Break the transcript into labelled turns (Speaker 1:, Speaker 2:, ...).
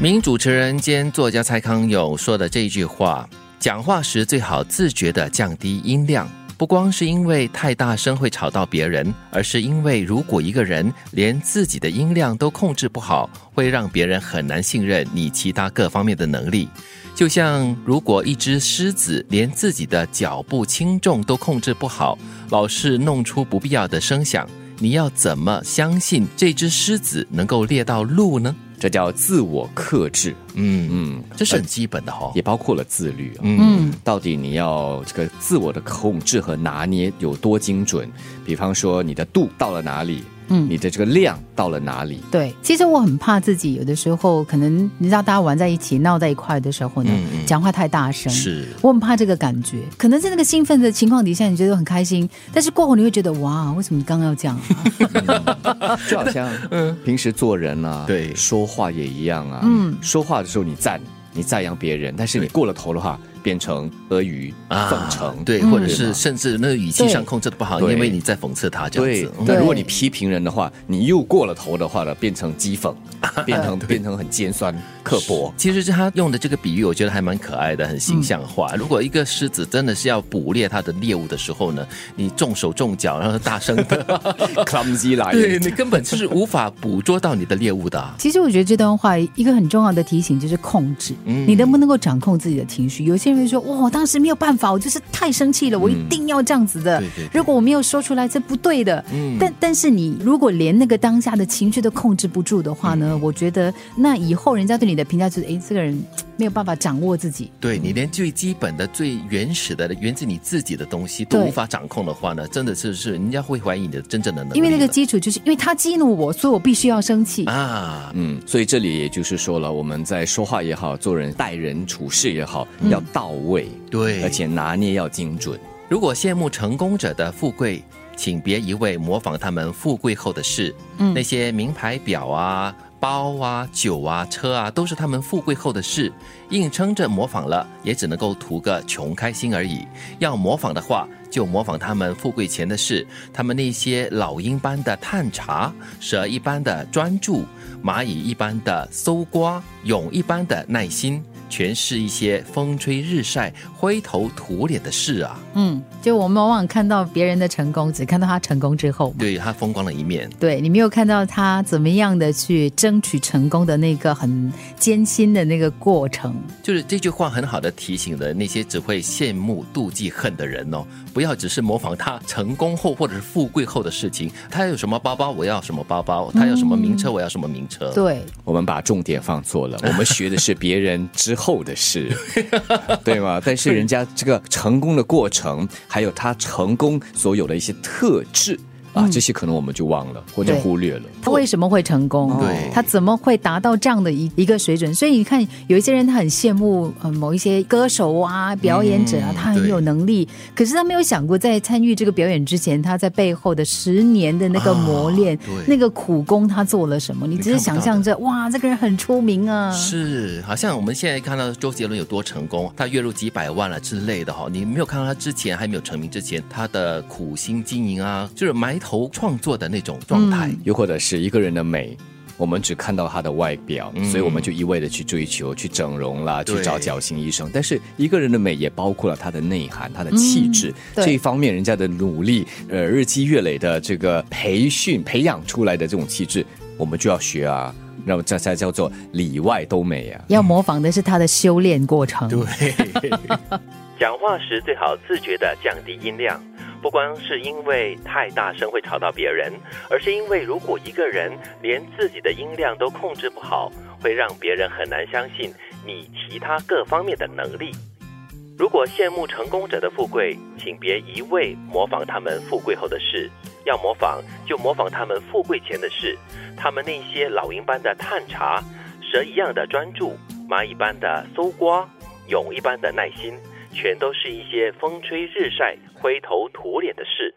Speaker 1: 名主持人兼作家蔡康永说的这一句话：讲话时最好自觉地降低音量，不光是因为太大声会吵到别人，而是因为如果一个人连自己的音量都控制不好，会让别人很难信任你其他各方面的能力。就像如果一只狮子连自己的脚步轻重都控制不好，老是弄出不必要的声响，你要怎么相信这只狮子能够猎到鹿呢？
Speaker 2: 这叫自我克制，
Speaker 1: 嗯嗯，这是很基本的哈、
Speaker 2: 也包括了自律啊。
Speaker 1: 嗯，
Speaker 2: 到底你要这个自我的控制和拿捏有多精准？比方说你的度到了哪里，嗯，你的这个量到了哪里？
Speaker 3: 对，其实我很怕自己有的时候可能你知道大家玩在一起闹在一块的时候呢，
Speaker 1: 嗯嗯
Speaker 3: 讲话太大声，
Speaker 1: 是
Speaker 3: 我很怕这个感觉。可能在那个兴奋的情况底下，你觉得很开心，但是过后你会觉得哇，为什么你刚刚要这样、啊？
Speaker 2: 就好像平时做人啊，
Speaker 1: 对
Speaker 2: 说话也一样啊。嗯，说话的时候你赞你赞扬别人，但是你过了头的话，变成阿谀奉承，
Speaker 1: 对，或者是甚至那个语气上控制的不好，因为你在讽刺他这样子。，嗯
Speaker 2: 那如果你批评人的话，你又过了头的话呢，变成讥讽，变成 变成很尖酸刻薄。
Speaker 1: 其实他用的这个比喻，我觉得还蛮可爱的，很形象化。如果一个狮子真的是要捕猎它的猎物的时候呢，你重手重脚，然后大声的，
Speaker 2: clumsy 来，
Speaker 1: 对你根本就是无法捕捉到你的猎物的啊。
Speaker 3: 其实我觉得这段话一个很重要的提醒就是控制，
Speaker 1: 嗯
Speaker 3: 你能不能够掌控自己的情绪？有些人会说，哇，我当时没有办法，我就是太生气了，我一定要这样子的。
Speaker 1: 对对对。
Speaker 3: 如果我没有说出来，这不对的。
Speaker 1: 嗯。
Speaker 3: 但但是你如果连那个当下的情绪都控制不住的话呢，
Speaker 1: 嗯。
Speaker 3: 我觉得那以后人家对你的评价就是，哎，这个人没有办法掌握自己。
Speaker 1: 对你连最基本的、最原始的、源自你自己的东西都无法掌控的话呢，真的是是人家会怀疑你的真正的能力。
Speaker 3: 因为那个基础就是因为他激怒我，所以我必须要生气。
Speaker 1: 啊，
Speaker 2: 嗯，所以这里也就是说了，我们在说话也好，做人待人处事也好，
Speaker 3: 嗯
Speaker 2: 要到位，
Speaker 1: 对，
Speaker 2: 而且拿捏要精准。
Speaker 1: 如果羡慕成功者的富贵，请别一味模仿他们富贵后的事。
Speaker 3: 嗯
Speaker 1: 那些名牌表啊、包啊、酒啊、车啊，都是他们富贵后的事。硬撑着模仿了，也只能够图个穷开心而已。要模仿的话，就模仿他们富贵前的事，他们那些老鹰般的探查，蛇一般的专注，蚂蚁一般的搜刮，蛹一般的耐心。全是一些风吹日晒、灰头土脸的事啊！
Speaker 3: 嗯，就我们往往看到别人的成功，只看到他成功之后。
Speaker 1: 对他风光的一面。
Speaker 3: 对你没有看到他怎么样的去争取成功的那个很艰辛的那个过程。
Speaker 1: 就是这句话很好的提醒了那些只会羡慕、妒忌、恨的人哦，不要只是模仿他成功后或者是富贵后的事情。他有什么包包，我要什么包包；他有什么名车，我要什么名车。
Speaker 3: 对，
Speaker 2: 我们把重点放错了，我们学的是别人之后的事，对吗？但是人家这个成功的过程，还有他成功所有的一些特质啊，这些可能我们就忘了或者忽略了。
Speaker 3: 他为什么会成功？
Speaker 1: 对
Speaker 3: 他怎么会达到这样的一一个水准？所以你看，有一些人他很羡慕呃某一些歌手啊、表演者啊，
Speaker 1: 嗯
Speaker 3: 他很有能力，可是他没有想过，在参与这个表演之前，他在背后的十年的那个磨练、那个苦功，他做了什么？你只是想象着，哇，这个人很出名啊，
Speaker 1: 是，好像我们现在看到周杰伦有多成功，他月入几百万了之类的哈，你没有看到他之前还没有成名之前，他的苦心经营啊，就是埋头创作的那种状态。
Speaker 2: 又或者是一个人的美。我们只看到他的外表，所以我们就一味的去追求、去整容啦，去找矫形医生。但是一个人的美也包括了他的内涵、他的气质、
Speaker 3: 对
Speaker 2: 这一方面，人家的努力，呃，日积月累的这个培训、培养出来的这种气质，我们就要学啊。那么这才叫做里外都美啊。
Speaker 3: 要模仿的是他的修炼过程。
Speaker 1: 对，
Speaker 4: 讲话时最好自觉的降低音量，不光是因为太大声会吵到别人，而是因为如果一个人连自己的音量都控制不好，会让别人很难相信你其他各方面的能力。如果羡慕成功者的富贵，请别一味模仿他们富贵后的事，要模仿就模仿他们富贵前的事，他们那些老鹰般的探查，蛇一样的专注，蚂蚁般的搜刮，蛹一般的耐心。全都是一些风吹日晒、灰头土脸的事。